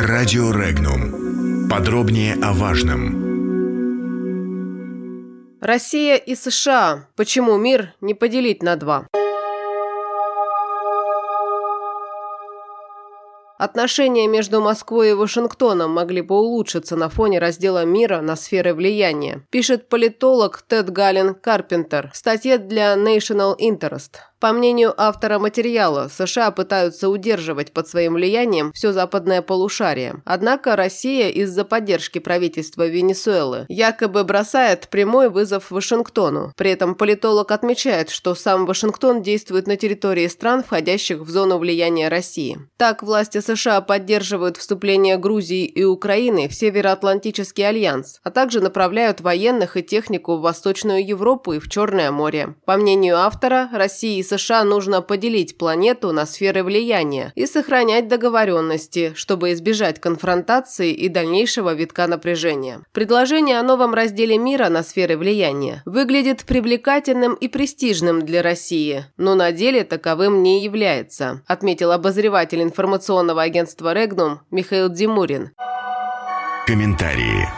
Радио Регнум. Подробнее о важном. Россия и США. Почему мир не поделить на два? Отношения между Москвой и Вашингтоном могли бы улучшиться на фоне раздела мира на сферы влияния, пишет политолог Тед Галлен Карпентер в статье для National Interest. По мнению автора материала, США пытаются удерживать под своим влиянием все западное полушарие. Однако Россия из-за поддержки правительства Венесуэлы якобы бросает прямой вызов Вашингтону. При этом политолог отмечает, что сам Вашингтон действует на территории стран, входящих в зону влияния России. Так, власти США поддерживают вступление Грузии и Украины в Североатлантический альянс, а также направляют военных и технику в Восточную Европу и в Черное море. По мнению автора, России и США нужно поделить планету на сферы влияния и сохранять договоренности, чтобы избежать конфронтации и дальнейшего витка напряжения. Предложение о новом разделе мира на сферы влияния выглядит привлекательным и престижным для России, но на деле таковым не является, отметил обозреватель информационного агентства «Регнум» Михаил Димурин. Комментарии.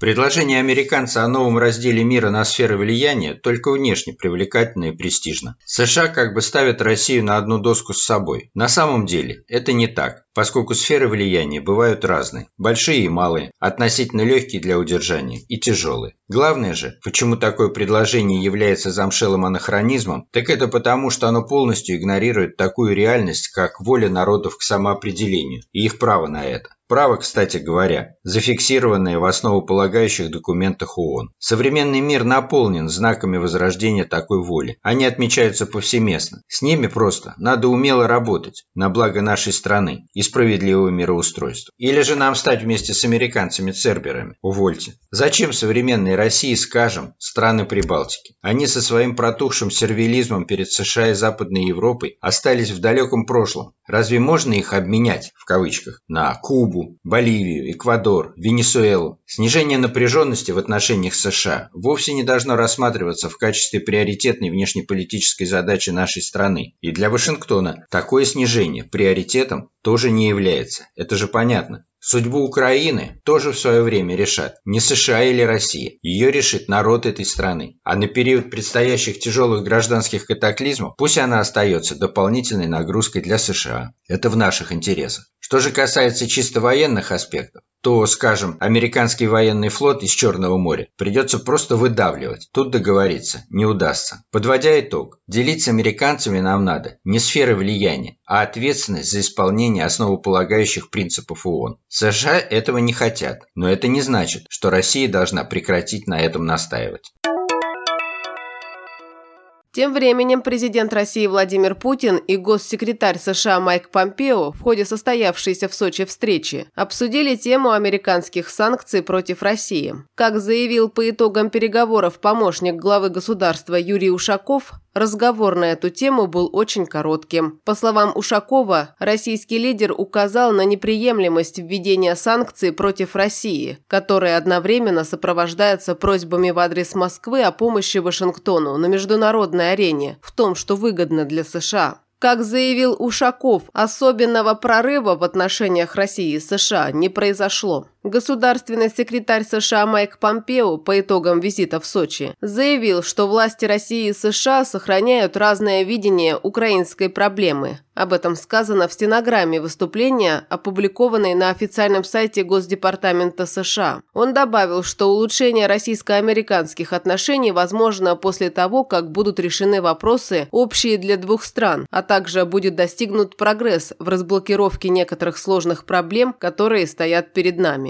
Предложение американца о новом разделе мира на сферы влияния только внешне привлекательно и престижно. США как бы ставят Россию на одну доску с собой. На самом деле это не так, поскольку сферы влияния бывают разные. Большие и малые, относительно легкие для удержания и тяжелые. Главное же, почему такое предложение является замшелым анахронизмом, так это потому, что оно полностью игнорирует такую реальность, как воля народов к самоопределению и их право на это. Право, кстати говоря, зафиксированное в основополагающих документах ООН. Современный мир наполнен знаками возрождения такой воли. Они отмечаются повсеместно. С ними просто надо умело работать на благо нашей страны и справедливого мироустройства. Или же нам стать вместе с американцами-церберами. Увольте. Зачем современной России, скажем, страны Прибалтики? Они со своим протухшим сервилизмом перед США и Западной Европой остались в далеком прошлом. Разве можно их обменять, в кавычках, на Кубу, Кубу, Боливию, Эквадор, Венесуэлу. Снижение напряженности в отношениях США вовсе не должно рассматриваться в качестве приоритетной внешнеполитической задачи нашей страны. И для Вашингтона такое снижение приоритетом тоже не является. Это же понятно. Судьбу Украины тоже в свое время решат не США или Россия. Ее решит народ этой страны. А на период предстоящих тяжелых гражданских катаклизмов пусть она остается дополнительной нагрузкой для США. Это в наших интересах. Что же касается чисто военных аспектов, то, скажем, американский военный флот из Черного моря придется просто выдавливать. Тут договориться не удастся. Подводя итог, делить с американцами нам надо не сферы влияния, а ответственность за исполнение основополагающих принципов ООН. США этого не хотят, но это не значит, что Россия должна прекратить на этом настаивать. Тем временем президент России Владимир Путин и госсекретарь США Майк Помпео в ходе состоявшейся в Сочи встречи обсудили тему американских санкций против России. Как заявил по итогам переговоров помощник главы государства Юрий Ушаков, Разговор на эту тему был очень коротким. По словам Ушакова, российский лидер указал на неприемлемость введения санкций против России, которые одновременно сопровождаются просьбами в адрес Москвы о помощи Вашингтону на арене в том, что выгодно для США. Как заявил Ушаков, особенного прорыва в отношениях России и США не произошло. Государственный секретарь США Майк Помпео по итогам визита в Сочи заявил, что власти России и США сохраняют разное видение украинской проблемы. Об этом сказано в стенограмме выступления, опубликованной на официальном сайте Госдепартамента США. Он добавил, что улучшение российско-американских отношений возможно после того, как будут решены вопросы, общие для двух стран, а также будет достигнут прогресс в разблокировке некоторых сложных проблем, которые стоят перед нами.